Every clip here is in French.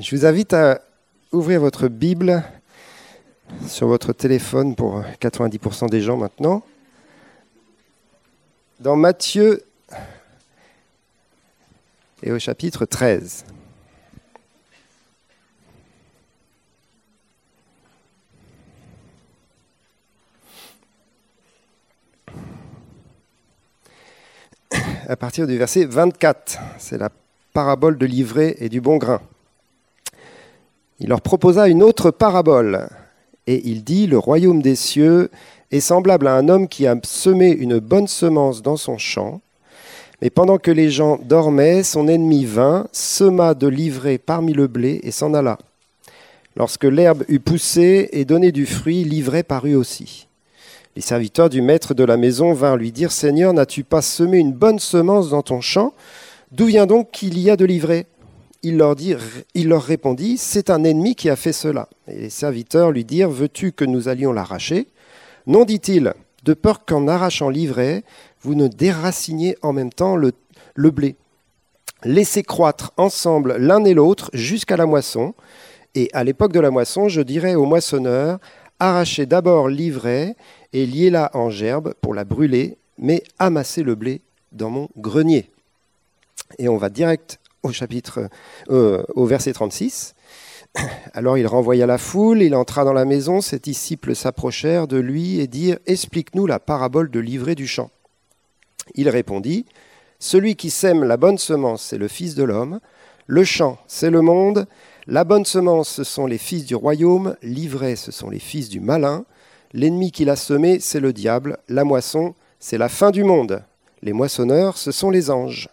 Je vous invite à ouvrir votre Bible sur votre téléphone pour 90% des gens maintenant. Dans Matthieu et au chapitre 13. À partir du verset 24, c'est la parabole de l'ivraie et du bon grain. Il leur proposa une autre parabole, et il dit, Le royaume des cieux est semblable à un homme qui a semé une bonne semence dans son champ, mais pendant que les gens dormaient, son ennemi vint, sema de l'ivraie parmi le blé et s'en alla. Lorsque l'herbe eut poussé et donné du fruit, l'ivraie parut aussi. Les serviteurs du maître de la maison vinrent lui dire, Seigneur, n'as-tu pas semé une bonne semence dans ton champ? D'où vient donc qu'il y a de l'ivraie il leur, répondit, C'est un ennemi qui a fait cela. Et les serviteurs lui dirent, Veux-tu que nous allions l'arracher? Non, dit-il, de peur qu'en arrachant l'ivraie, vous ne déraciniez en même temps le, blé. Laissez croître ensemble l'un et l'autre jusqu'à la moisson. Et à l'époque de la moisson, je dirais aux moissonneurs, Arrachez d'abord l'ivraie et liez-la en gerbe pour la brûler, mais amassez le blé dans mon grenier. Et on va direct au chapitre, euh, au verset 36. Alors il renvoya la foule, il entra dans la maison, ses disciples s'approchèrent de lui et dirent Explique-nous la parabole de l'ivraie du champ. Il répondit Celui qui sème la bonne semence, c'est le Fils de l'homme, le champ, c'est le monde, la bonne semence, ce sont les fils du royaume, l'ivraie, ce sont les fils du malin, l'ennemi qui l'a semé, c'est le diable, la moisson, c'est la fin du monde, les moissonneurs, ce sont les anges.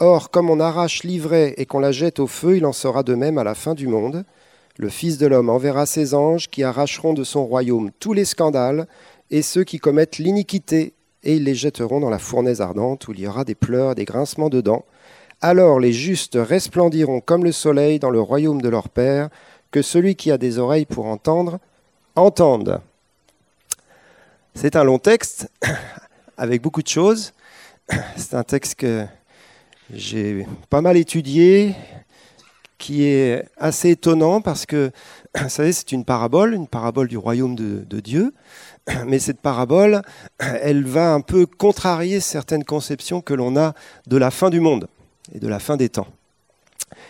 Or, comme on arrache l'ivraie et qu'on la jette au feu, il en sera de même à la fin du monde. Le Fils de l'homme enverra ses anges qui arracheront de son royaume tous les scandales et ceux qui commettent l'iniquité, et ils les jetteront dans la fournaise ardente où il y aura des pleurs des grincements de dents. Alors les justes resplendiront comme le soleil dans le royaume de leur Père, que celui qui a des oreilles pour entendre, entende. C'est un long texte avec beaucoup de choses. C'est un texte que j'ai pas mal étudié, qui est assez étonnant parce que, vous savez, c'est une parabole, une parabole du royaume de, Dieu, mais cette parabole, elle va un peu contrarier certaines conceptions que l'on a de la fin du monde et de la fin des temps.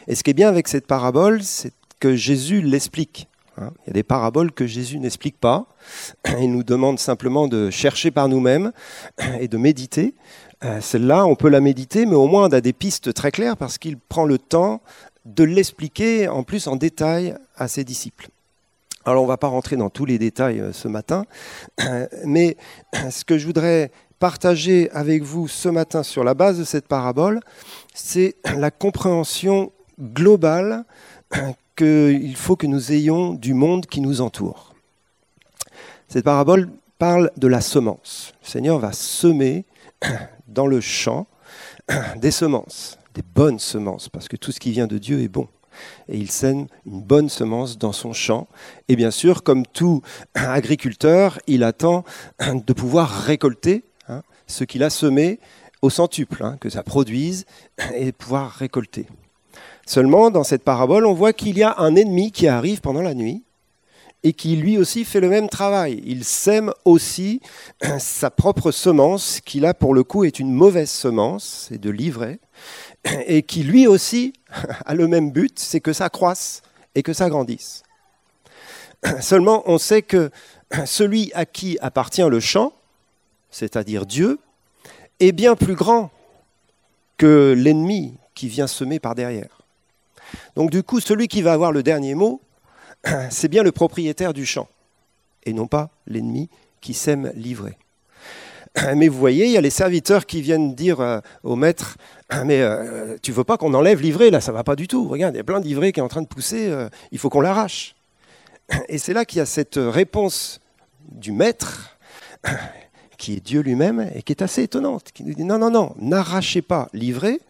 Et ce qui est bien avec cette parabole, c'est que Jésus l'explique. Hein. Il y a des paraboles que Jésus n'explique pas. Il nous demande simplement de chercher par nous-mêmes et de méditer. Euh, celle-là, on peut la méditer, mais au moins on a des pistes très claires parce qu'il prend le temps de l'expliquer en plus en détail à ses disciples. Alors on ne va pas rentrer dans tous les détails euh, ce matin, mais ce que je voudrais partager avec vous ce matin sur la base de cette parabole, c'est la compréhension globale qu'il faut que nous ayons du monde qui nous entoure. Cette parabole parle de la semence. Le Seigneur va semer dans le champ des semences, des bonnes semences, parce que tout ce qui vient de Dieu est bon. Et il sème une bonne semence dans son champ. Et bien sûr, comme tout agriculteur, il attend de pouvoir récolter hein, ce qu'il a semé au centuple, hein, que ça produise et pouvoir récolter. Seulement, dans cette parabole, on voit qu'il y a un ennemi qui arrive pendant la nuit et qui lui aussi fait le même travail. Il sème aussi sa propre semence, qui là pour le coup est une mauvaise semence, c'est de l'ivraie, et qui lui aussi a le même but, c'est que ça croisse et que ça grandisse. Seulement on sait que celui à qui appartient le champ, c'est-à-dire Dieu, est bien plus grand que l'ennemi qui vient semer par derrière. Donc du coup, celui qui va avoir le dernier mot, c'est bien le propriétaire du champ, et non pas l'ennemi qui sème l'ivraie. Mais vous voyez, il y a les serviteurs qui viennent dire euh, au maître Mais euh, tu veux pas qu'on enlève l'ivraie Là, ça va pas du tout. Regarde, il y a plein d'ivraie qui est en train de pousser, euh, il faut qu'on l'arrache. Et c'est là qu'il y a cette réponse du maître, qui est Dieu lui-même, et qui est assez étonnante, qui nous dit Non, non, non, n'arrachez pas l'ivraie,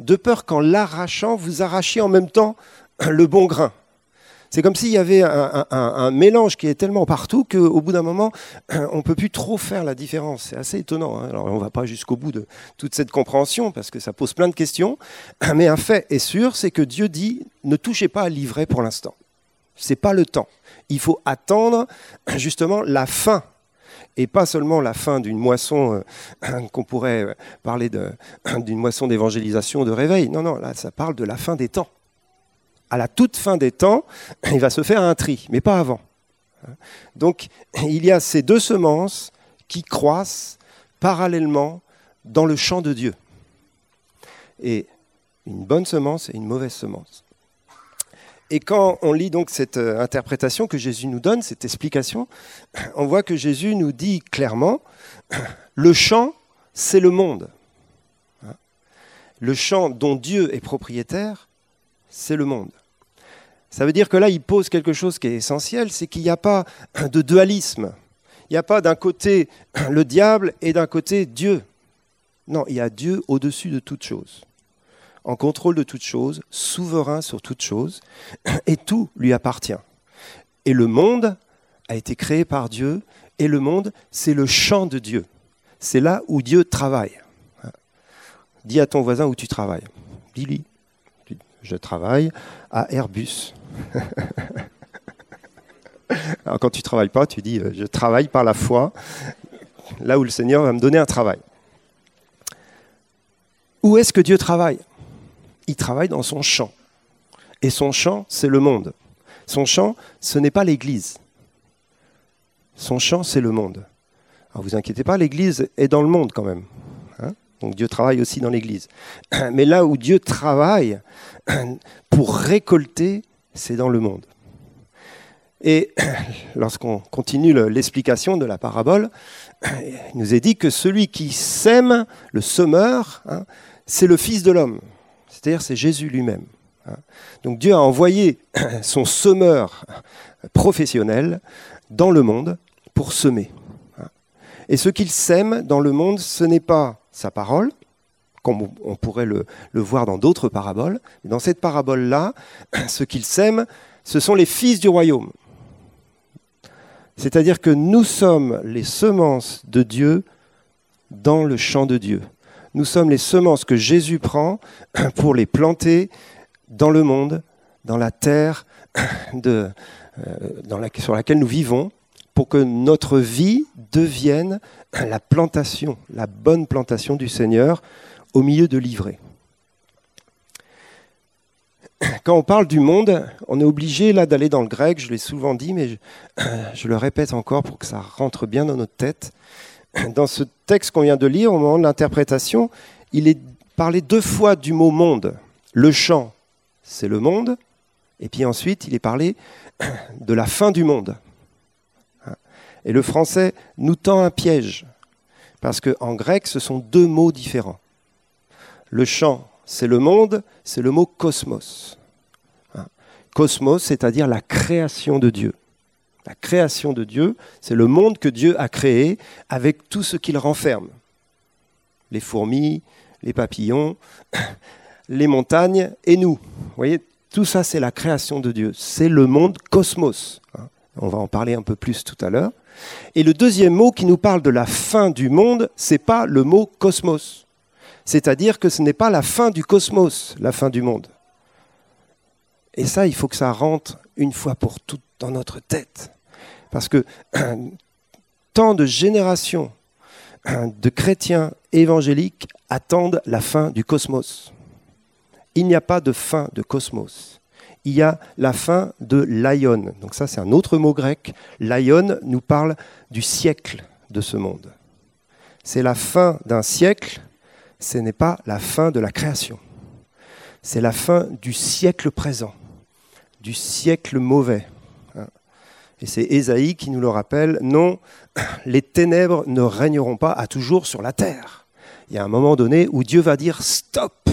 de peur qu'en l'arrachant, vous arrachiez en même temps le bon grain. C'est comme s'il y avait un, mélange qui est tellement partout qu'au bout d'un moment, on ne peut plus trop faire la différence. C'est assez étonnant. Hein. Alors on ne va pas jusqu'au bout de toute cette compréhension parce que ça pose plein de questions. Mais un fait est sûr, c'est que Dieu dit ne touchez pas à l'ivraie pour l'instant. Ce n'est pas le temps. Il faut attendre justement la fin et pas seulement la fin d'une moisson euh, qu'on pourrait parler d'une moisson d'évangélisation, de réveil. Non, non, là, ça parle de la fin des temps à la toute fin des temps, il va se faire un tri, mais pas avant. Donc il y a ces deux semences qui croissent parallèlement dans le champ de Dieu. Et une bonne semence et une mauvaise semence. Et quand on lit donc cette euh, interprétation que Jésus nous donne, cette explication, on voit que Jésus nous dit clairement, le champ, c'est le monde. Le champ dont Dieu est propriétaire, c'est le monde. Ça veut dire que là, il pose quelque chose qui est essentiel, c'est qu'il n'y a pas de dualisme. Il n'y a pas d'un côté le diable et d'un côté Dieu. Non, il y a Dieu au-dessus de toute chose, en contrôle de toute chose, souverain sur toute chose, et tout lui appartient. Et le monde a été créé par Dieu, et le monde, c'est le champ de Dieu. C'est là où Dieu travaille. Dis à ton voisin où tu travailles. Billy je travaille à Airbus. Alors quand tu ne travailles pas, tu dis, euh, je travaille par la foi, là où le Seigneur va me donner un travail. Où est-ce que Dieu travaille? Il travaille dans son champ. Et son champ, c'est le monde. Son champ, ce n'est pas l'Église. Son champ, c'est le monde. Alors vous inquiétez pas, l'Église est dans le monde quand même. Donc Dieu travaille aussi dans l'Église. Mais là où Dieu travaille pour récolter, c'est dans le monde. Et lorsqu'on continue l'explication de la parabole, il nous est dit que celui qui sème, le semeur, hein, c'est le Fils de l'homme, c'est-à-dire c'est Jésus lui-même. Hein. Donc Dieu a envoyé son semeur professionnel dans le monde pour semer. Et ce qu'il sème dans le monde, ce n'est pas sa parole, comme on pourrait le, voir dans d'autres paraboles. Dans cette parabole-là, ce qu'il sème, ce sont les fils du royaume. C'est-à-dire que nous sommes les semences de Dieu dans le champ de Dieu. Nous sommes les semences que Jésus prend pour les planter dans le monde, dans la terre euh, sur laquelle nous vivons, pour que notre vie devienne la plantation, la bonne plantation du Seigneur au milieu de l'ivraie. Quand on parle du monde, on est obligé là d'aller dans le grec, je l'ai souvent dit, mais je, je, le répète encore pour que ça rentre bien dans notre tête. Dans ce texte qu'on vient de lire, au moment de l'interprétation, il est parlé deux fois du mot monde. Le champ, c'est le monde, et puis ensuite il est parlé de la fin du monde. Et le français nous tend un piège, parce qu'en grec, ce sont deux mots différents. Le champ, c'est le monde, c'est le mot cosmos. Hein. Cosmos, c'est-à-dire la création de Dieu. La création de Dieu, c'est le monde que Dieu a créé avec tout ce qu'il renferme. Les fourmis, les papillons, les montagnes et nous. Vous voyez, tout ça, c'est la création de Dieu. C'est le monde cosmos. Hein. On va en parler un peu plus tout à l'heure. Et le deuxième mot qui nous parle de la fin du monde, c'est pas le mot cosmos. C'est-à-dire que ce n'est pas la fin du cosmos, la fin du monde. Et ça, il faut que ça rentre une fois pour toutes dans notre tête. Parce que tant de générations de chrétiens évangéliques attendent la fin du cosmos. Il n'y a pas de fin de cosmos il y a la fin de l'aion. Donc ça, c'est un autre mot grec. L'aion nous parle du siècle de ce monde. C'est la fin d'un siècle, ce n'est pas la fin de la création. C'est la fin du siècle présent, du siècle mauvais. Et c'est Ésaïe qui nous le rappelle, non, les ténèbres ne régneront pas à toujours sur la terre. Il y a un moment donné où Dieu va dire stop.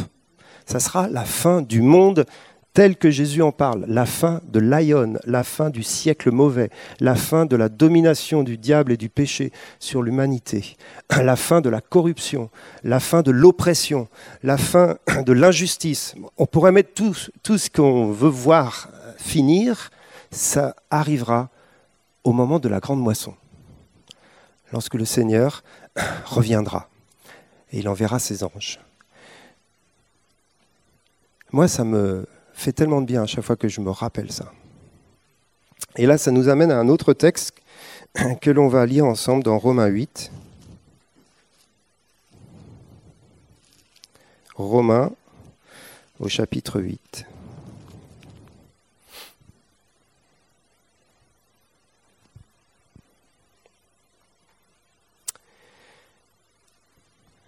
Ça sera la fin du monde tel que Jésus en parle, la fin de l'aion, la fin du siècle mauvais, la fin de la domination du diable et du péché sur l'humanité, la fin de la corruption, la fin de l'oppression, la fin de l'injustice. On pourrait mettre tout, tout ce qu'on veut voir finir ça arrivera au moment de la grande moisson, lorsque le Seigneur reviendra et il enverra ses anges. Moi, ça me fait tellement de bien à chaque fois que je me rappelle ça. Et là, ça nous amène à un autre texte que l'on va lire ensemble dans Romains 8. Romains au chapitre 8.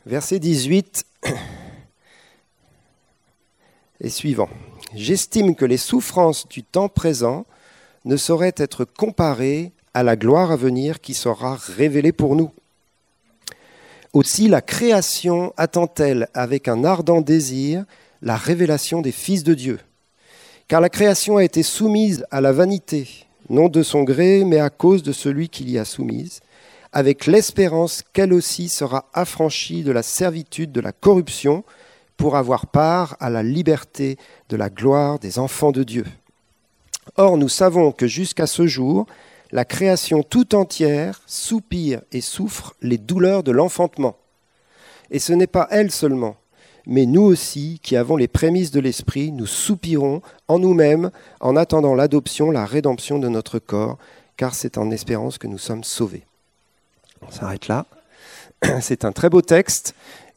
Verset 18 et suivant. J'estime que les souffrances du temps présent ne sauraient être comparées à la gloire à venir qui sera révélée pour nous. Aussi la création attend-elle avec un ardent désir la révélation des fils de Dieu. Car la création a été soumise à la vanité, non de son gré, mais à cause de celui qui l'y a soumise, avec l'espérance qu'elle aussi sera affranchie de la servitude de la corruption pour avoir part à la liberté de la gloire des enfants de Dieu. Or, nous savons que jusqu'à ce jour, la création tout entière soupire et souffre les douleurs de l'enfantement. Et ce n'est pas elle seulement, mais nous aussi, qui avons les prémices de l'Esprit, nous soupirons en nous-mêmes en attendant l'adoption, la rédemption de notre corps, car c'est en espérance que nous sommes sauvés. On s'arrête là. C'est un très beau texte,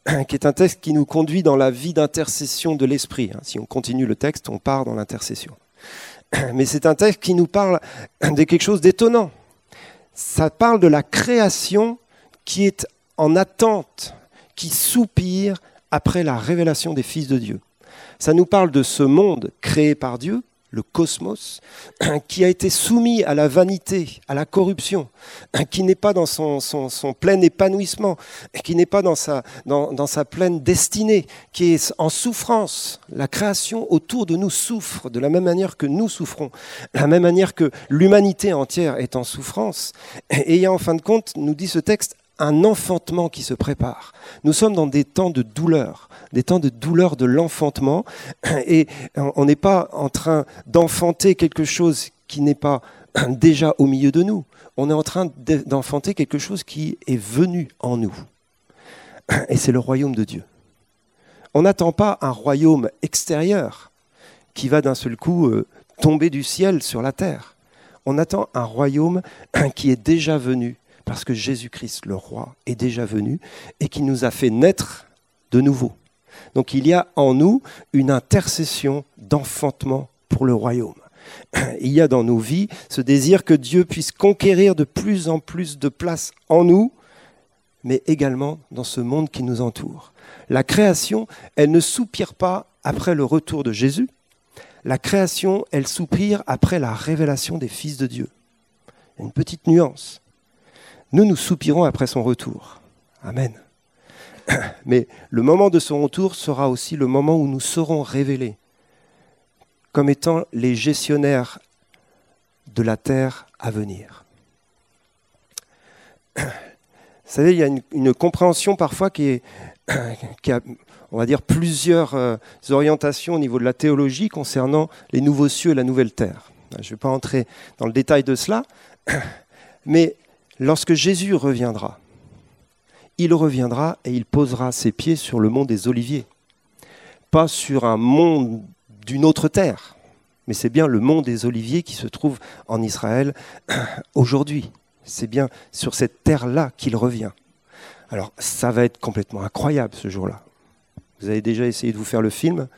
qui est un texte qui nous conduit dans la vie d'intercession de l'Esprit. Hein. Si on continue le texte, on part dans l'intercession. Mais c'est un texte qui nous parle de quelque chose d'étonnant. Ça parle de la création qui est en attente, qui soupire après la révélation des fils de Dieu. Ça nous parle de ce monde créé par Dieu, le cosmos, qui a été soumis à la vanité, à la corruption, qui n'est pas dans son, plein épanouissement, qui n'est pas dans sa, dans, sa pleine destinée, qui est en souffrance. La création autour de nous souffre de la même manière que nous souffrons, de la même manière que l'humanité entière est en souffrance. Et en fin de compte, nous dit ce texte, un enfantement qui se prépare. Nous sommes dans des temps de douleur, des temps de douleur de l'enfantement, et on n'est pas en train d'enfanter quelque chose qui n'est pas déjà au milieu de nous. On est en train d'enfanter quelque chose qui est venu en nous. Et c'est le royaume de Dieu. On n'attend pas un royaume extérieur qui va d'un seul coup euh, tomber du ciel sur la terre. On attend un royaume qui est déjà venu parce que Jésus-Christ, le roi, est déjà venu et qui nous a fait naître de nouveau. Donc il y a en nous une intercession d'enfantement pour le royaume. Il y a dans nos vies ce désir que Dieu puisse conquérir de plus en plus de place en nous, mais également dans ce monde qui nous entoure. La création, elle ne soupire pas après le retour de Jésus. La création, elle soupire après la révélation des fils de Dieu. Une petite nuance. Nous, nous soupirons après son retour. Amen. Mais le moment de son retour sera aussi le moment où nous serons révélés comme étant les gestionnaires de la terre à venir. Vous savez, il y a une, compréhension parfois qui, qui, a, on va dire, plusieurs euh, orientations au niveau de la théologie concernant les nouveaux cieux et la nouvelle terre. Je ne vais pas entrer dans le détail de cela, mais lorsque Jésus reviendra, il reviendra et il posera ses pieds sur le mont des Oliviers. Pas sur un mont d'une autre terre, mais c'est bien le mont des Oliviers qui se trouve en Israël aujourd'hui. C'est bien sur cette terre-là qu'il revient. Alors ça va être complètement incroyable ce jour-là. Vous avez déjà essayé de vous faire le film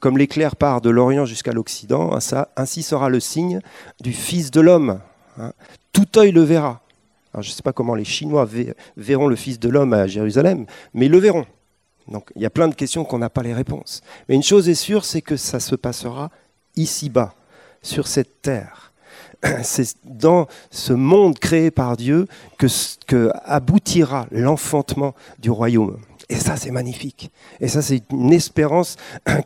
Comme l'éclair part de l'Orient jusqu'à l'Occident, ainsi sera le signe du Fils de l'homme. Hein. Tout œil le verra. Alors, je ne sais pas comment les Chinois verront le Fils de l'homme à Jérusalem, mais ils le verront. Donc il y a plein de questions qu'on n'a pas les réponses. Mais une chose est sûre, c'est que ça se passera ici-bas, sur cette terre. C'est dans ce monde créé par Dieu que, que aboutira l'enfantement du royaume. Et ça, c'est magnifique. Et ça, c'est une espérance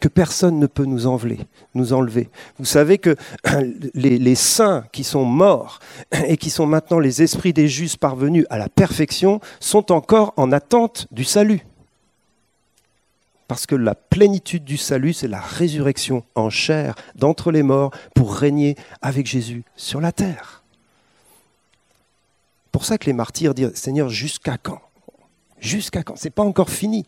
que personne ne peut nous enlever. Nous enlever. Vous savez que les, saints qui sont morts et qui sont maintenant les esprits des justes parvenus à la perfection sont encore en attente du salut. Parce que la plénitude du salut, c'est la résurrection en chair d'entre les morts pour régner avec Jésus sur la terre. Pour ça que les martyrs disent Seigneur, jusqu'à quand? Jusqu'à quand? C'est pas encore fini.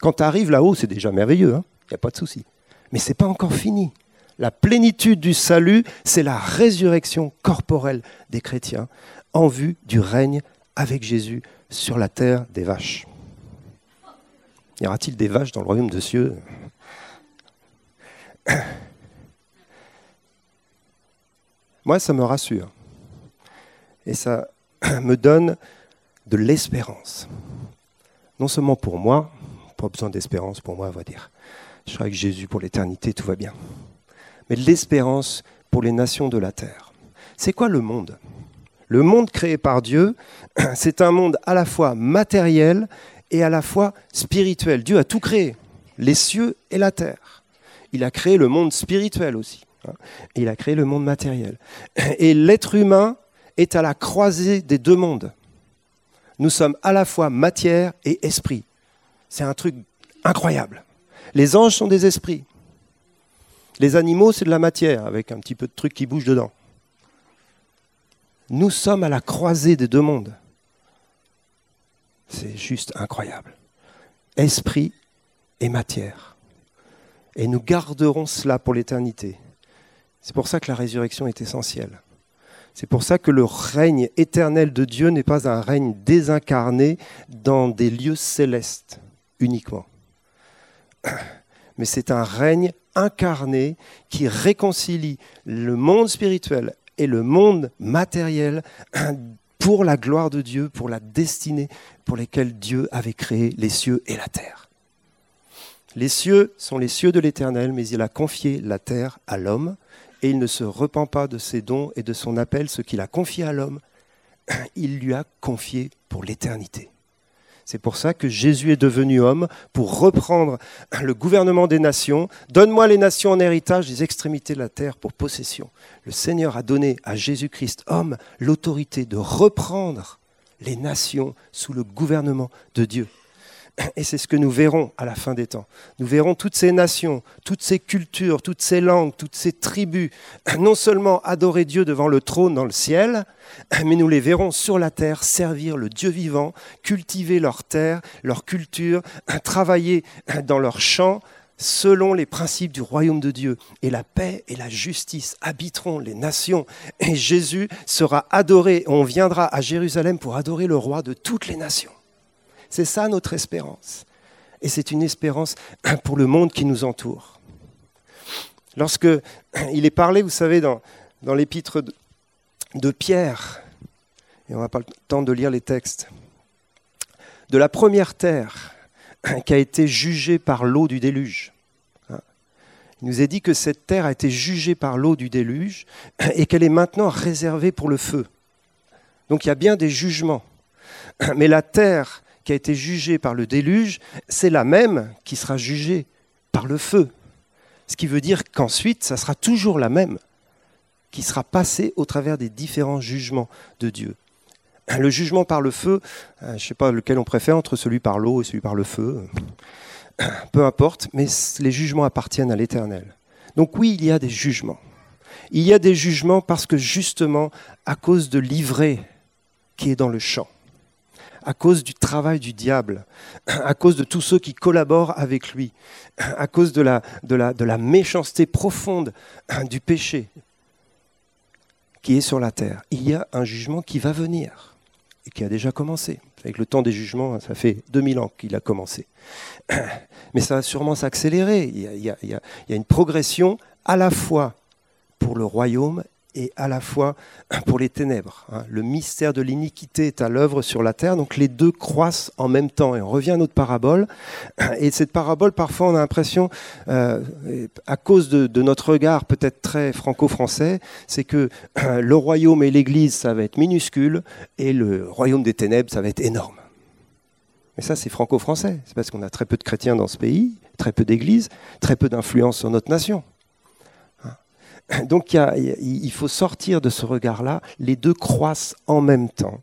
Quand tu arrives là-haut, c'est déjà merveilleux, il hein n'y a pas de souci. Mais c'est pas encore fini. La plénitude du salut, c'est la résurrection corporelle des chrétiens en vue du règne avec Jésus sur la terre des vaches. Y aura-t-il des vaches dans le royaume de cieux? Moi, ça me rassure. Et ça me donne de l'espérance. Non seulement pour moi, pas besoin d'espérance pour moi, on va dire. Je serai avec Jésus pour l'éternité, tout va bien. Mais l'espérance pour les nations de la terre. C'est quoi le monde? Le monde créé par Dieu, c'est un monde à la fois matériel et à la fois spirituel. Dieu a tout créé, les cieux et la terre. Il a créé le monde spirituel aussi. Hein. il a créé le monde matériel. Et l'être humain est à la croisée des deux mondes. Nous sommes à la fois matière et esprit. C'est un truc incroyable. Les anges sont des esprits. Les animaux, c'est de la matière, avec un petit peu de trucs qui bougent dedans. Nous sommes à la croisée des deux mondes. C'est juste incroyable. Esprit et matière. Et nous garderons cela pour l'éternité. C'est pour ça que la résurrection est essentielle. C'est pour ça que le règne éternel de Dieu n'est pas un règne désincarné dans des lieux célestes uniquement. Mais c'est un règne incarné qui réconcilie le monde spirituel et le monde matériel pour la gloire de Dieu, pour la destinée pour lesquelles Dieu avait créé les cieux et la terre. Les cieux sont les cieux de l'Éternel, mais il a confié la terre à l'homme, et il ne se repent pas de ses dons et de son appel, ce qu'il a confié à l'homme, il lui a confié pour l'éternité. C'est pour ça que Jésus est devenu homme, pour reprendre le gouvernement des nations. Donne-moi les nations en héritage, des extrémités de la terre pour possession. Le Seigneur a donné à Jésus-Christ, homme, l'autorité de reprendre les nations sous le gouvernement de Dieu. Et c'est ce que nous verrons à la fin des temps. Nous verrons toutes ces nations, toutes ces cultures, toutes ces langues, toutes ces tribus, non seulement adorer Dieu devant le trône dans le ciel, mais nous les verrons sur la terre servir le Dieu vivant, cultiver leur terre, leur culture, travailler dans leurs champs selon les principes du royaume de Dieu. Et la paix et la justice habiteront les nations. Et Jésus sera adoré. On viendra à Jérusalem pour adorer le roi de toutes les nations. C'est ça notre espérance. Et c'est une espérance pour le monde qui nous entoure. Lorsque il est parlé, vous savez, dans, dans l'épître de, Pierre, et on n'a pas le temps de lire les textes, de la première terre qui a été jugée par l'eau du déluge. Il nous est dit que cette terre a été jugée par l'eau du déluge et qu'elle est maintenant réservée pour le feu. Donc il y a bien des jugements. Mais la terre qui a été jugée par le déluge, c'est la même qui sera jugée par le feu. Ce qui veut dire qu'ensuite, ça sera toujours la même qui sera passée au travers des différents jugements de Dieu. Le jugement par le feu, euh, je ne sais pas lequel on préfère entre celui par l'eau et celui par le feu, peu importe, mais les jugements appartiennent à l'Éternel. Donc oui, il y a des jugements. Il y a des jugements parce que justement, à cause de l'ivrée qui est dans le champ, à cause du travail du diable, à cause de tous ceux qui collaborent avec lui, à cause de la, méchanceté profonde du péché qui est sur la terre. Il y a un jugement qui va venir et qui a déjà commencé. Avec le temps des jugements, ça fait 2000 ans qu'il a commencé. Mais ça va sûrement s'accélérer. Il, il y a une progression à la fois pour le royaume et à la fois pour les ténèbres. Hein. Le mystère de l'iniquité est à l'œuvre sur la terre, donc les deux croissent en même temps. Et on revient à notre parabole. Et cette parabole, parfois, on a l'impression, euh, à cause de, notre regard peut-être très franco-français, c'est que euh, le royaume et l'Église, ça va être minuscule, et le royaume des ténèbres, ça va être énorme. Mais ça, c'est franco-français. C'est parce qu'on a très peu de chrétiens dans ce pays, très peu d'églises, très peu d'influence sur notre nation. Donc il, faut sortir de ce regard-là. Les deux croissent en même temps.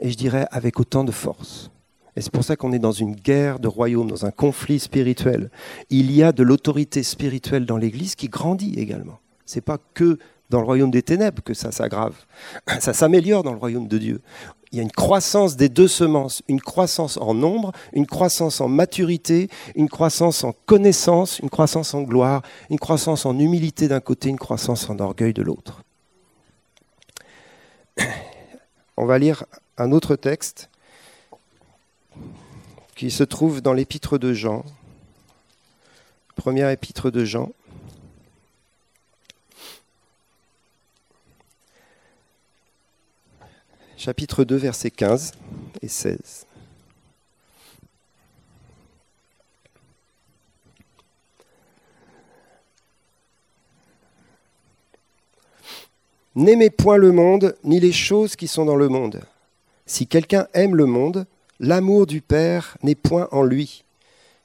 Et je dirais avec autant de force. Et c'est pour ça qu'on est dans une guerre de royaume, dans un conflit spirituel. Il y a de l'autorité spirituelle dans l'Église qui grandit également. Ce n'est pas que dans le royaume des ténèbres que ça s'aggrave. Ça s'améliore dans le royaume de Dieu. Il y a une croissance des deux semences, une croissance en nombre, une croissance en maturité, une croissance en connaissance, une croissance en gloire, une croissance en humilité d'un côté, une croissance en orgueil de l'autre. On va lire un autre texte qui se trouve dans l'épître de Jean, première épître de Jean. Chapitre 2, versets 15 et 16. N'aimez point le monde, ni les choses qui sont dans le monde. Si quelqu'un aime le monde, l'amour du Père n'est point en lui.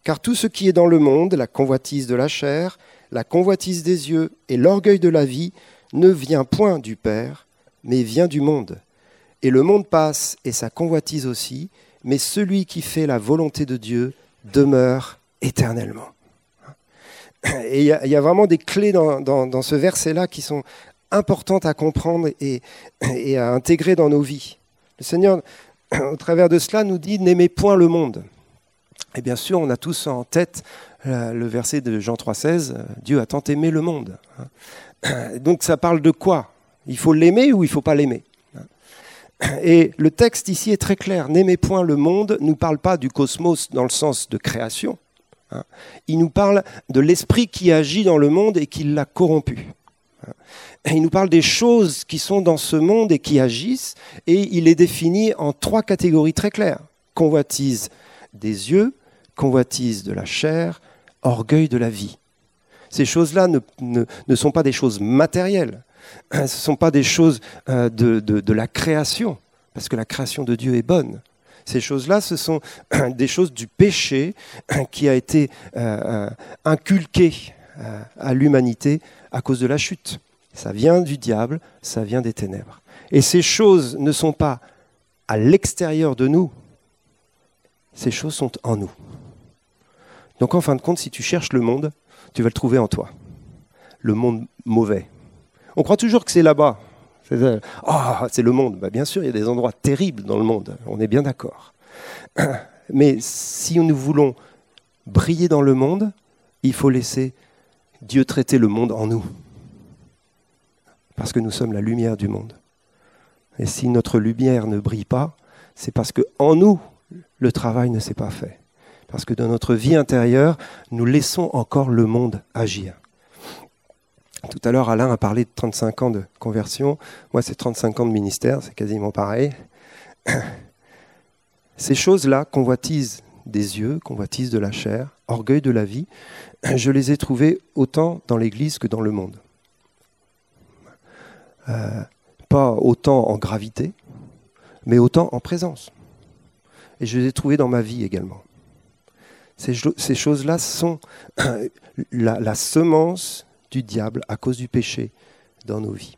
Car tout ce qui est dans le monde, la convoitise de la chair, la convoitise des yeux et l'orgueil de la vie, ne vient point du Père, mais vient du monde. Et le monde passe et sa convoitise aussi, mais celui qui fait la volonté de Dieu demeure éternellement. Et il y, a vraiment des clés dans, ce verset-là qui sont importantes à comprendre et à intégrer dans nos vies. Le Seigneur au travers de cela, nous dit N'aimez point le monde. Et bien sûr, on a tous en tête euh, le verset de Jean 3,16 euh, Dieu a tant aimé le monde. Donc ça parle de quoi? Il faut l'aimer ou il ne faut pas l'aimer? Et le texte ici est très clair N'aimez point le monde ne nous parle pas du cosmos dans le sens de création. Hein. Il nous parle de l'esprit qui agit dans le monde et qui l'a corrompu il nous parle des choses qui sont dans ce monde et qui agissent, et il est défini en trois catégories très claires. Convoitise des yeux, convoitise de la chair, orgueil de la vie. Ces choses-là ne, sont pas des choses matérielles, ce ne sont pas des choses euh, de, la création, parce que la création de Dieu est bonne. Ces choses-là, ce sont des choses du péché qui a été euh, euh, inculqué à l'humanité à cause de la chute. Ça vient du diable, ça vient des ténèbres. Et ces choses ne sont pas à l'extérieur de nous, ces choses sont en nous. Donc en fin de compte, si tu cherches le monde, tu vas le trouver en toi. Le monde mauvais. On croit toujours que c'est là-bas. C'est oh, le monde. Bah, bien sûr, il y a des endroits terribles dans le monde, on est bien d'accord. Mais si nous voulons briller dans le monde, il faut laisser Dieu traiter le monde en nous parce que nous sommes la lumière du monde. Et si notre lumière ne brille pas, c'est parce qu'en nous, le travail ne s'est pas fait. Parce que dans notre vie intérieure, nous laissons encore le monde agir. Tout à l'heure, Alain a parlé de 35 ans de conversion. Moi, c'est 35 ans de ministère, c'est quasiment pareil. Ces choses-là, convoitise des yeux, convoitise de la chair, orgueil de la vie, je les ai trouvées autant dans l'Église que dans le monde. Euh, pas autant en gravité, mais autant en présence. Et je les ai trouvés dans ma vie également. Ces, choses-là sont la semence du diable à cause du péché dans nos vies.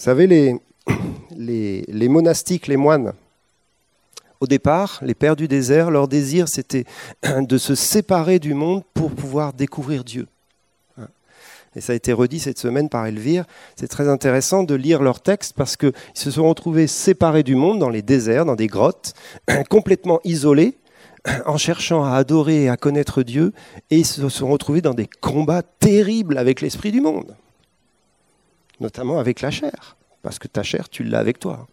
Vous savez, les, monastiques, les moines, au départ, les pères du désert, leur désir, c'était de se séparer du monde pour pouvoir découvrir Dieu. Et ça a été redit cette semaine par Elvire. C'est très intéressant de lire leurs textes parce qu'ils se sont retrouvés séparés du monde dans les déserts, dans des grottes, complètement isolés, en cherchant à adorer et à connaître Dieu, et se sont retrouvés dans des combats terribles avec l'esprit du monde, notamment avec la chair, parce que ta chair, tu l'as avec toi.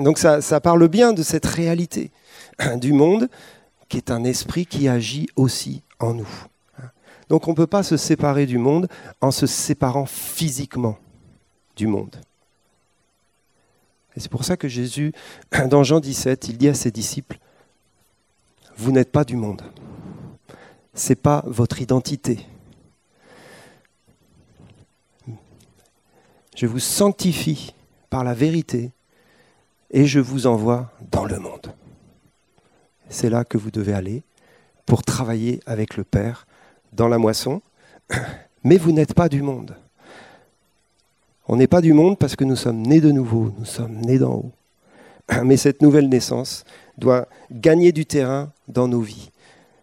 Donc ça, parle bien de cette réalité du monde qui est un esprit qui agit aussi en nous. Donc on ne peut pas se séparer du monde en se séparant physiquement du monde. Et c'est pour ça que Jésus, dans Jean 17, il dit à ses disciples, vous n'êtes pas du monde. Ce n'est pas votre identité. Je vous sanctifie par la vérité et je vous envoie dans le monde. C'est là que vous devez aller pour travailler avec le Père dans la moisson, mais vous n'êtes pas du monde. On n'est pas du monde parce que nous sommes nés de nouveau, nous sommes nés d'en haut. Mais cette nouvelle naissance doit gagner du terrain dans nos vies.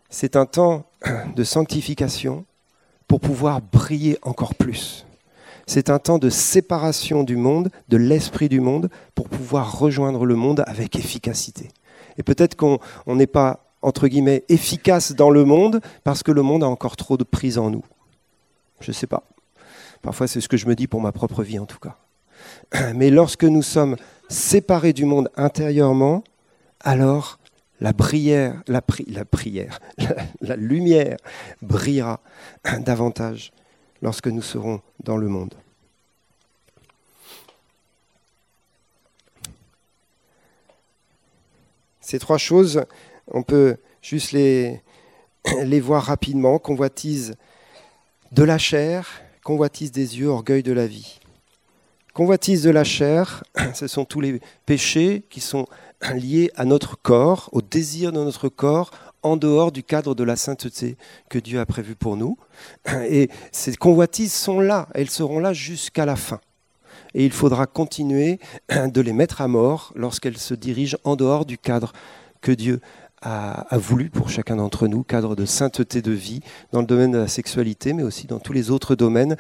C'est un temps de sanctification pour pouvoir briller encore plus. C'est un temps de séparation du monde, de l'esprit du monde, pour pouvoir rejoindre le monde avec efficacité. Et peut-être qu'on n'est pas, entre guillemets, efficace dans le monde parce que le monde a encore trop de prise en nous. Je ne sais pas. Parfois, c'est ce que je me dis pour ma propre vie, en tout cas. Mais lorsque nous sommes séparés du monde intérieurement, alors la, prière, la, prière, la lumière brillera davantage lorsque nous serons dans le monde. Ces trois choses, on peut juste les voir rapidement. Convoitise de la chair, convoitise des yeux, orgueil de la vie. Convoitise de la chair, ce sont tous les péchés qui sont liés à notre corps, au désir de notre corps, en dehors du cadre de la sainteté que Dieu a prévu pour nous. Et ces convoitises sont là, elles seront là jusqu'à la fin. Et il faudra continuer de les mettre à mort lorsqu'elles se dirigent en dehors du cadre que Dieu a, voulu pour chacun d'entre nous, cadre de sainteté de vie dans le domaine de la sexualité, mais aussi dans tous les autres domaines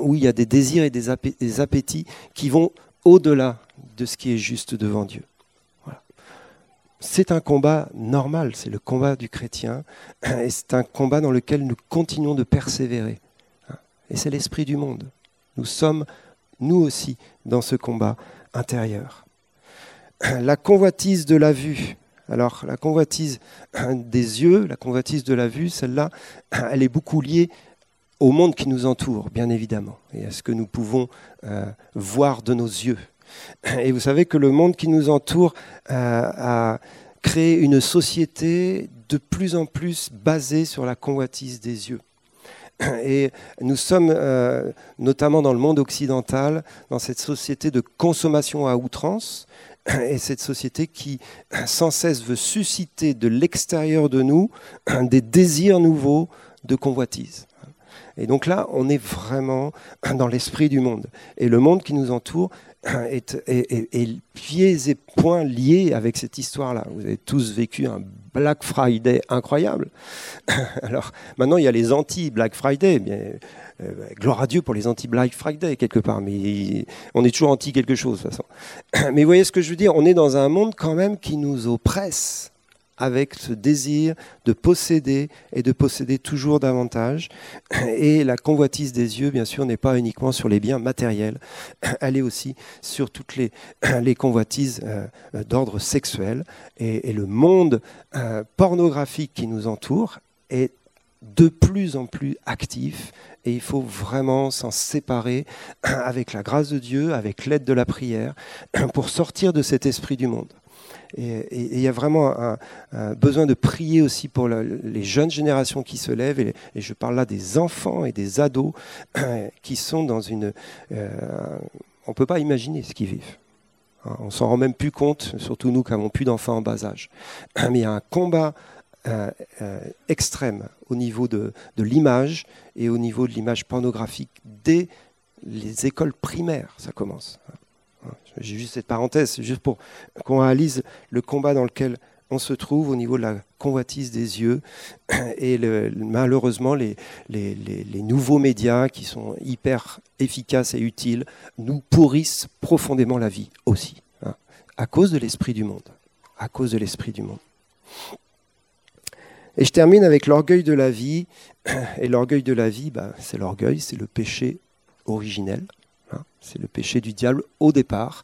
où il y a des désirs et des appétits qui vont au-delà de ce qui est juste devant Dieu c'est un combat normal, c'est le combat du chrétien, et c'est un combat dans lequel nous continuons de persévérer. Et c'est l'esprit du monde. Nous sommes, nous aussi, dans ce combat intérieur. La convoitise de la vue. Alors, la convoitise des yeux, la convoitise de la vue, celle-là, elle est beaucoup liée au monde qui nous entoure, bien évidemment, et à ce que nous pouvons euh, voir de nos yeux. Et vous savez que le monde qui nous entoure euh, a créé une société de plus en plus basée sur la convoitise des yeux. Et nous sommes, euh, notamment dans le monde occidental, dans cette société de consommation à outrance, et cette société qui sans cesse veut susciter de l'extérieur de nous des désirs nouveaux de convoitise. Et donc là, on est vraiment dans l'esprit du monde. Et le monde qui nous entoure est, pieds et poings liés avec cette histoire-là. Vous avez tous vécu un Black Friday incroyable. Alors maintenant, il y a les anti-Black Friday. Bien, euh, gloire à Dieu pour les anti-Black Friday quelque part, mais on est toujours anti quelque chose de toute façon. Mais vous voyez ce que je veux dire? On est dans un monde quand même qui nous oppresse avec ce désir de posséder et de posséder toujours davantage. Et la convoitise des yeux, bien sûr, n'est pas uniquement sur les biens matériels, elle est aussi sur toutes les, convoitises euh, d'ordre sexuel. Et, le monde euh, pornographique qui nous entoure est de plus en plus actif et il faut vraiment s'en séparer avec la grâce de Dieu, avec l'aide de la prière, pour sortir de cet esprit du monde. Et il y a vraiment un, besoin de prier aussi pour les jeunes générations qui se lèvent. Et, je parle là des enfants et des ados qui sont dans une... Euh, on ne peut pas imaginer ce qu'ils vivent. Hein, on s'en rend même plus compte, surtout nous qui n'avons plus d'enfants en bas âge. Mais il y a un combat euh, euh, extrême au niveau de, de l'image et au niveau de l'image pornographique dès les écoles primaires, ça commence. J'ai juste cette parenthèse, juste pour qu'on réalise le combat dans lequel on se trouve au niveau de la convoitise des yeux. Et malheureusement, les, les, nouveaux médias qui sont hyper efficaces et utiles nous pourrissent profondément la vie aussi, hein, à cause de l'esprit du monde. À cause de l'esprit du monde. Et je termine avec l'orgueil de la vie. Et l'orgueil de la vie, bah, c'est l'orgueil, c'est le péché originel. C'est le péché du diable au départ,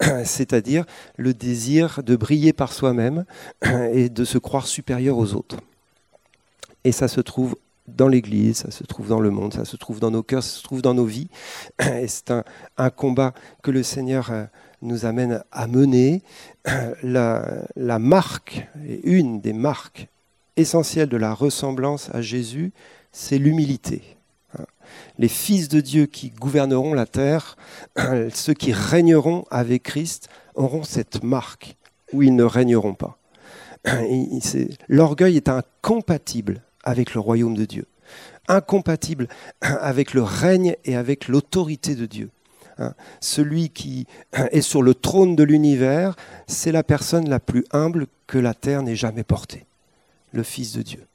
c'est-à-dire le désir de briller par soi-même et de se croire supérieur aux autres. Et ça se trouve dans l'Église, ça se trouve dans le monde, ça se trouve dans nos cœurs, ça se trouve dans nos vies. Et c'est un, combat que le Seigneur euh, nous amène à mener. La, marque, une des marques essentielles de la ressemblance à Jésus, c'est l'humilité les fils de Dieu qui gouverneront la terre, ceux qui régneront avec Christ, auront cette marque où ils ne régneront pas. L'orgueil est incompatible avec le royaume de Dieu, incompatible avec le règne et avec l'autorité de Dieu. Hein. Celui qui est sur le trône de l'univers, c'est la personne la plus humble que la terre n'ait jamais portée, le Fils de Dieu.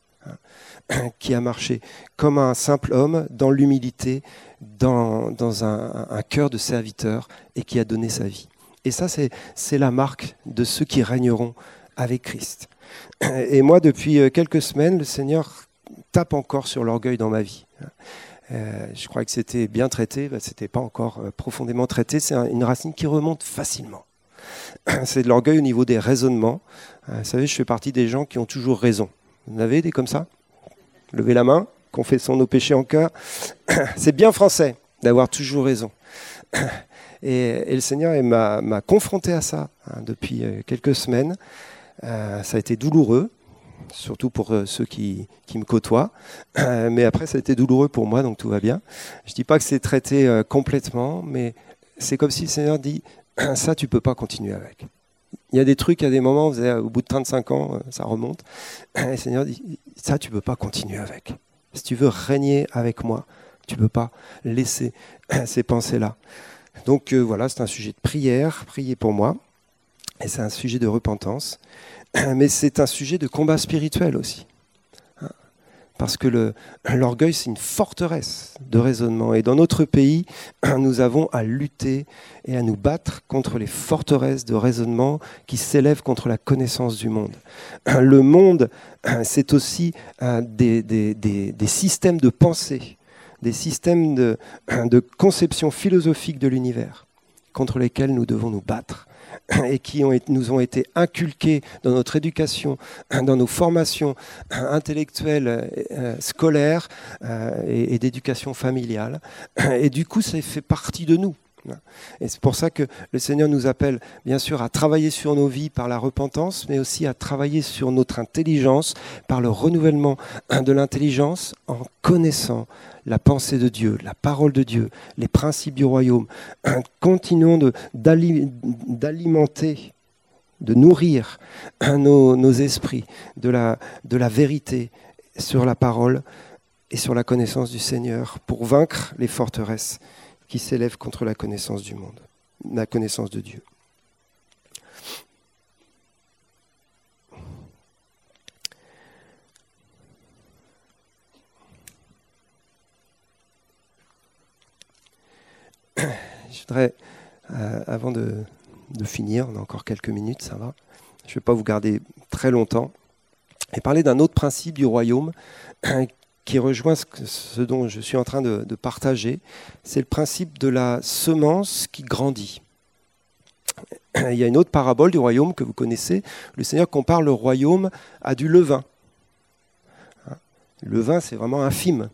Qui a marché comme un simple homme dans l'humilité, dans, un, un cœur de serviteur et qui a donné sa vie. Et ça, c'est la marque de ceux qui régneront avec Christ. Et moi, depuis euh, quelques semaines, le Seigneur tape encore sur l'orgueil dans ma vie. Euh, je crois que c'était bien traité, ce n'était pas encore euh, profondément traité. C'est une racine qui remonte facilement. C'est de l'orgueil au niveau des raisonnements. vous savez, je fais partie des gens qui ont toujours raison. Vous en avez des comme ça? Levez la main, confessons nos péchés en cœur. C'est bien français d'avoir toujours raison. Et, le Seigneur m'a confronté à ça hein, depuis quelques semaines. Euh, ça a été douloureux, surtout pour euh, ceux qui, me côtoient. Euh, mais après, ça a été douloureux pour moi, donc tout va bien. Je ne dis pas que c'est traité complètement, mais c'est comme si le Seigneur dit, ça, tu ne peux pas continuer avec. Il y a des trucs, à des moments, vous avez, au bout de 35 ans, ça remonte. Et le Seigneur dit, ça, tu ne peux pas continuer avec. Si tu veux régner avec moi, tu ne peux pas laisser ces pensées-là. Donc voilà, c'est un sujet de prière, priez pour moi. Et c'est un sujet de repentance, mais c'est un sujet de combat spirituel aussi. Parce que l'orgueil, c'est une forteresse de raisonnement. Et dans notre pays, nous avons à lutter et à nous battre contre les forteresses de raisonnement qui s'élèvent contre la connaissance du monde. Le monde, c'est aussi euh, des, systèmes de pensée, des systèmes de, de conception philosophique de l'univers contre lesquels nous devons nous battre et qui nous ont été inculqués dans notre éducation, dans nos formations intellectuelles, euh, scolaires euh, et, d'éducation familiale. Et du coup, ça fait partie de nous. Et c'est pour ça que le Seigneur nous appelle, bien sûr, à travailler sur nos vies par la repentance, mais aussi à travailler sur notre intelligence par le renouvellement de l'intelligence en connaissant la pensée de Dieu, la parole de Dieu, les principes du royaume. Continuons d'alimenter, de, nourrir nos, esprits de la, de la vérité sur la parole et sur la connaissance du Seigneur pour vaincre les forteresses qui s'élèvent contre la connaissance du monde, la connaissance de Dieu. Je voudrais, euh, avant de, finir, on a encore quelques minutes, ça va, je ne vais pas vous garder très longtemps, et parler d'un autre principe du royaume qui rejoint ce, dont je suis en train de, partager, c'est le principe de la semence qui grandit. Il y a une autre parabole du royaume que vous connaissez. Le Seigneur compare le royaume à du levain. Le vin, c'est vraiment infime.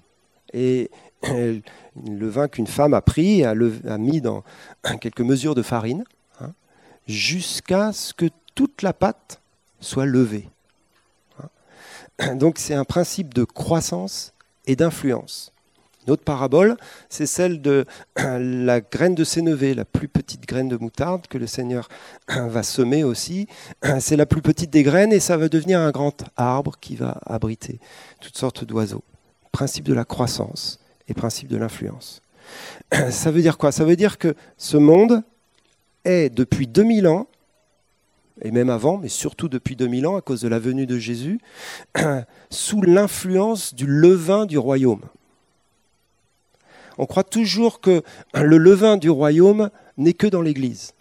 Et le vin qu'une femme a pris, a, a, mis dans quelques mesures de farine, hein, jusqu'à ce que toute la pâte soit levée. Donc c'est un principe de croissance et d'influence. Une autre parabole, c'est celle de la graine de sénévé, la plus petite graine de moutarde que le Seigneur va semer aussi. C'est la plus petite des graines et ça va devenir un grand arbre qui va abriter toutes sortes d'oiseaux. Principe de la croissance et principe de l'influence. Ça veut dire quoi? Ça veut dire que ce monde est depuis 2000 ans, et même avant, mais surtout depuis 2000 ans, à cause de la venue de Jésus, sous l'influence du levain du royaume. On croit toujours que le levain du royaume n'est que dans l'Église.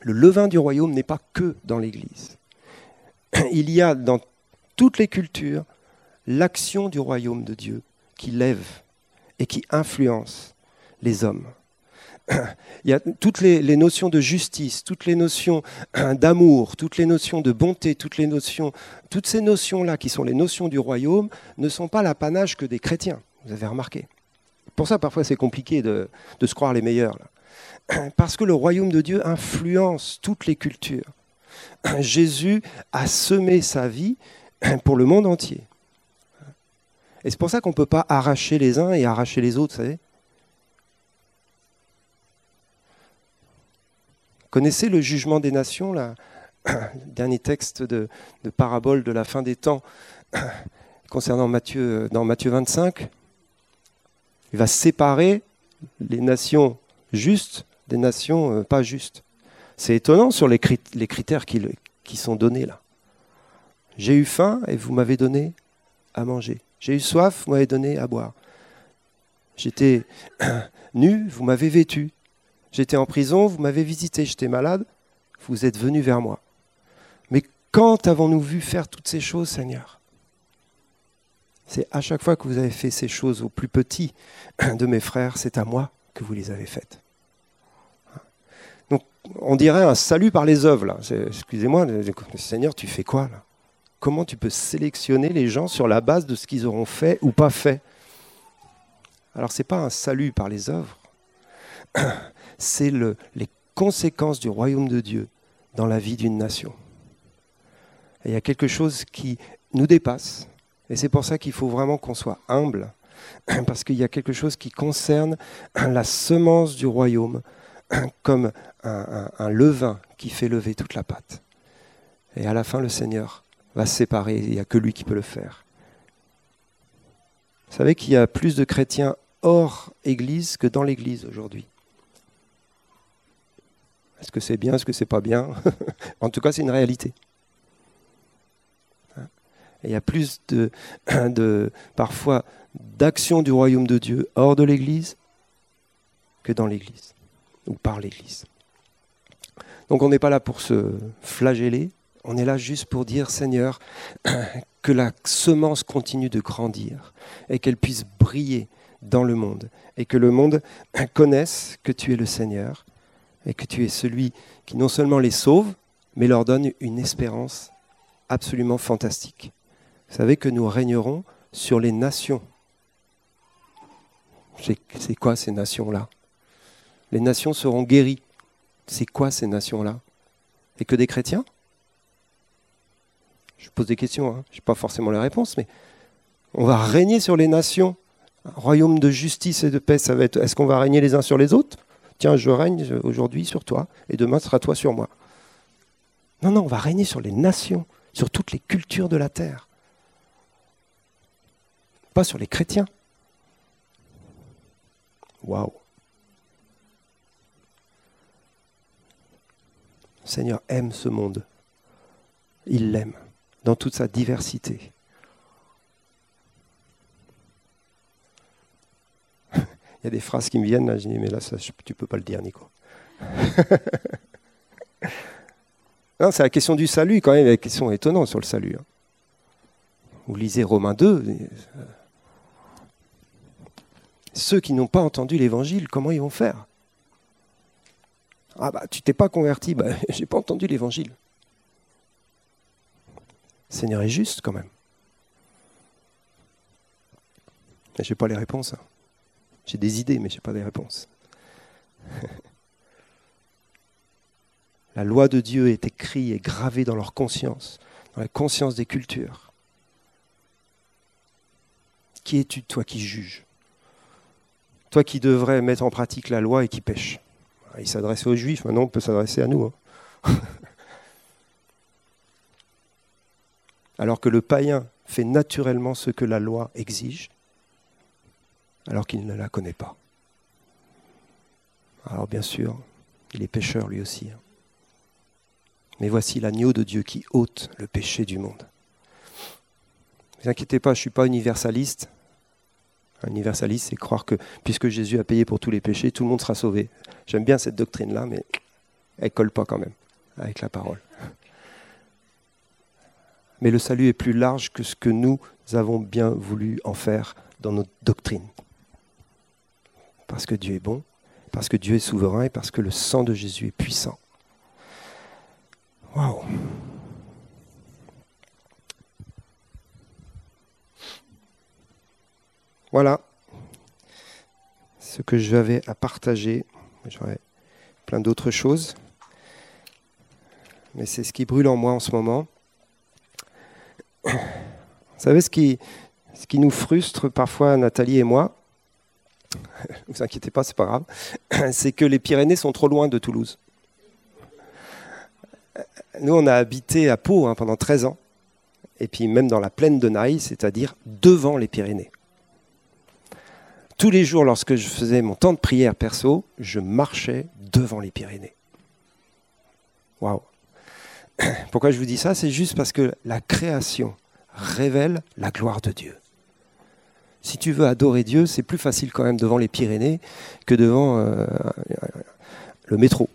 Le levain du royaume n'est pas que dans l'Église. Il y a dans toutes les cultures l'action du royaume de Dieu qui lève et qui influence les hommes. Il y a toutes les, notions de justice, toutes les notions d'amour, toutes les notions de bonté, toutes les notions, toutes ces notions-là qui sont les notions du royaume ne sont pas l'apanage que des chrétiens. Vous avez remarqué. Pour ça, parfois, c'est compliqué de, se croire les meilleurs. Parce que le royaume de Dieu influence toutes les cultures. Jésus a semé sa vie pour le monde entier. Et c'est pour ça qu'on ne peut pas arracher les uns et arracher les autres, vous savez. Connaissez le jugement des nations, là? Dernier texte de, parabole de la fin des temps concernant Matthieu, dans Matthieu 25. Il va séparer les nations justes, des nations euh, pas justes. C'est étonnant sur les, critères qui, qui sont donnés là. J'ai eu faim et vous m'avez donné à manger. J'ai eu soif, vous m'avez donné à boire. J'étais nu, vous m'avez vêtu. J'étais en prison, vous m'avez visité. J'étais malade, vous êtes venu vers moi. Mais quand avons-nous vu faire toutes ces choses, Seigneur? C'est à chaque fois que vous avez fait ces choses aux plus petits de mes frères, c'est à moi que vous les avez faites. Donc, on dirait un salut par les œuvres. Là. Excusez-moi, Seigneur, tu fais quoi là? Comment tu peux sélectionner les gens sur la base de ce qu'ils auront fait ou pas fait? Alors, ce n'est pas un salut par les œuvres, c'est le, les conséquences du royaume de Dieu dans la vie d'une nation. Il y a quelque chose qui nous dépasse, et c'est pour ça qu'il faut vraiment qu'on soit humble, parce qu'il y a quelque chose qui concerne la semence du royaume comme un, un levain qui fait lever toute la pâte. Et à la fin, le Seigneur va se séparer. Il n'y a que lui qui peut le faire. Vous savez qu'il y a plus de chrétiens hors Église que dans l'Église aujourd'hui. Est-ce que c'est bien, est-ce que c'est pas bien En tout cas, c'est une réalité. il y a plus de parfois d'action du royaume de Dieu hors de l'Église que dans l'Église ou par l'Église. Donc on n'est pas là pour se flageller, on est là juste pour dire, Seigneur, que la semence continue de grandir et qu'elle puisse briller dans le monde et que le monde connaisse que tu es le Seigneur et que tu es celui qui non seulement les sauve, mais leur donne une espérance absolument fantastique. Vous savez que nous régnerons sur les nations. C'est quoi ces nations-là? Les nations seront guéries. C'est quoi ces nations-là? Et que des chrétiens? Je pose des questions, hein. je n'ai pas forcément la réponse, mais on va régner sur les nations. Un royaume de justice et de paix, ça va être est-ce qu'on va régner les uns sur les autres? Tiens, je règne aujourd'hui sur toi, et demain sera toi sur moi. Non, non, on va régner sur les nations, sur toutes les cultures de la terre. Pas sur les chrétiens. Waouh Seigneur aime ce monde. Il l'aime dans toute sa diversité. Y a des phrases qui me viennent, là, je dis, mais là, ça, tu peux pas le dire, Nico. non, c'est la question du salut, quand même, la question étonnante sur le salut. Hein. Vous lisez Romains 2, ceux qui n'ont pas entendu l'évangile, comment ils vont faire? Ah bah tu t'es pas converti, bah j'ai pas entendu l'évangile. Seigneur est juste quand même. Je n'ai pas les réponses. Hein. J'ai des idées, mais je n'ai pas les réponses. la loi de Dieu est écrite et gravée dans leur conscience, dans la conscience des cultures. Qui es-tu, toi qui juges? Toi qui devrais mettre en pratique la loi et qui pêche. Il s'adressait aux Juifs, maintenant on peut s'adresser à nous. Hein. alors que le païen fait naturellement ce que la loi exige, alors qu'il ne la connaît pas. Alors bien sûr, il est pécheur lui aussi. Hein. Mais voici l'agneau de Dieu qui ôte le péché du monde. Ne vous inquiétez pas, je ne suis pas universaliste. Un universaliste, c'est croire que puisque Jésus a payé pour tous les péchés, tout le monde sera sauvé. J'aime bien cette doctrine-là, mais elle ne colle pas quand même avec la parole mais le salut est plus large que ce que nous avons bien voulu en faire dans notre doctrine. Parce que Dieu est bon, parce que Dieu est souverain et parce que le sang de Jésus est puissant. Waouh! Voilà ce que j'avais à partager. J'aurais plein d'autres choses, mais c'est ce qui brûle en moi en ce moment. Vous savez ce qui, ce qui nous frustre parfois, Nathalie et moi, vous inquiétez pas, c'est pas grave, c'est que les Pyrénées sont trop loin de Toulouse. Nous, on a habité à Pau hein, pendant 13 ans, et puis même dans la plaine de Naï, c'est-à-dire devant les Pyrénées. tous les jours, lorsque je faisais mon temps de prière perso, je marchais devant les Pyrénées. Waouh Pourquoi je vous dis ça? C'est juste parce que la création révèle la gloire de Dieu. Si tu veux adorer Dieu, c'est plus facile quand même devant les Pyrénées que devant euh, le métro.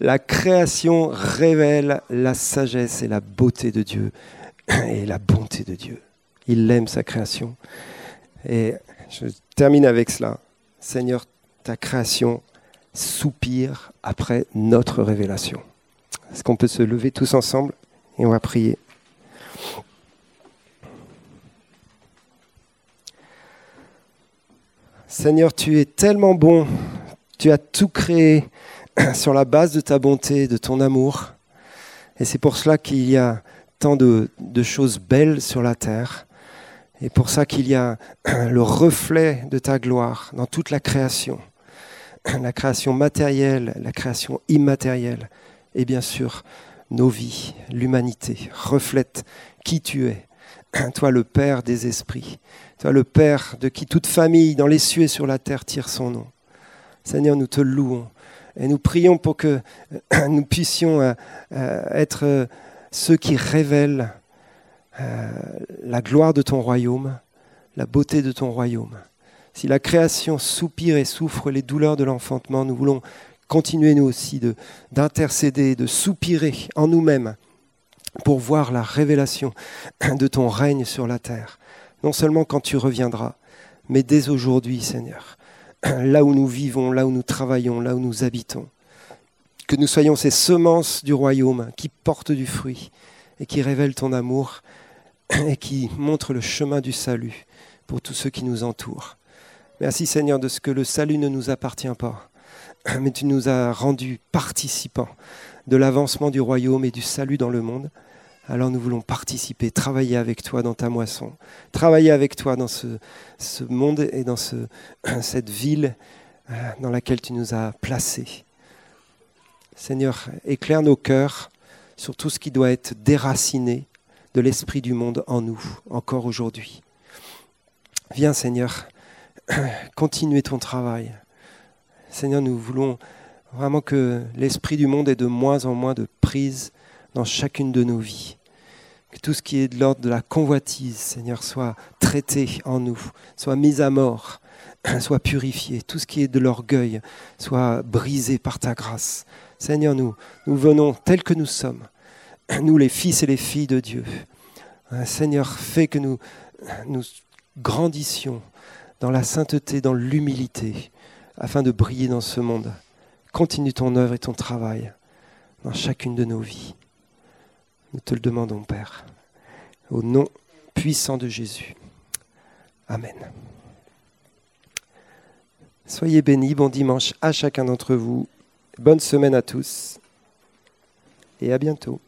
la création révèle la sagesse et la beauté de Dieu et la bonté de Dieu. Il aime sa création. Et je termine avec cela. Seigneur, ta création soupire après notre révélation. Est-ce qu'on peut se lever tous ensemble et on va prier? Seigneur, tu es tellement bon, tu as tout créé sur la base de ta bonté, de ton amour. Et c'est pour cela qu'il y a tant de, choses belles sur la terre. Et pour ça qu'il y a le reflet de ta gloire dans toute la création. La création matérielle, la création immatérielle. Et bien sûr, nos vies, l'humanité, reflètent qui tu es. Toi le Père des esprits. Toi le Père de qui toute famille dans les cieux et sur la terre tire son nom. Seigneur, nous te louons et nous prions pour que nous puissions euh, euh, être ceux qui révèlent euh, la gloire de ton royaume, la beauté de ton royaume. Si la création soupire et souffre les douleurs de l'enfantement, nous voulons continuer nous aussi d'intercéder, de, soupirer en nous-mêmes pour voir la révélation de ton règne sur la terre. Non seulement quand tu reviendras, mais dès aujourd'hui, Seigneur, là où nous vivons, là où nous travaillons, là où nous habitons. Que nous soyons ces semences du royaume qui portent du fruit et qui révèlent ton amour et qui montrent le chemin du salut pour tous ceux qui nous entourent. Merci Seigneur de ce que le salut ne nous appartient pas, mais tu nous as rendus participants de l'avancement du royaume et du salut dans le monde. Alors nous voulons participer, travailler avec toi dans ta moisson, travailler avec toi dans ce, monde et dans ce, cette ville euh, dans laquelle tu nous as placés. Seigneur, éclaire nos cœurs sur tout ce qui doit être déraciné de l'esprit du monde en nous, encore aujourd'hui. Viens Seigneur, continuer ton travail. Seigneur, nous voulons vraiment que l'esprit du monde ait de moins en moins de prise dans chacune de nos vies. Que tout ce qui est de l'ordre de la convoitise, Seigneur, soit traité en nous, soit mis à mort, soit purifié. Tout ce qui est de l'orgueil soit brisé par ta grâce. Seigneur, nous, nous venons tels que nous sommes, nous les fils et les filles de Dieu. Seigneur, fais que nous, nous grandissions dans la sainteté, dans l'humilité, afin de briller dans ce monde. Continue ton œuvre et ton travail dans chacune de nos vies. Nous te le demandons, Père, au nom puissant de Jésus. Amen. Soyez bénis, bon dimanche à chacun d'entre vous, bonne semaine à tous et à bientôt.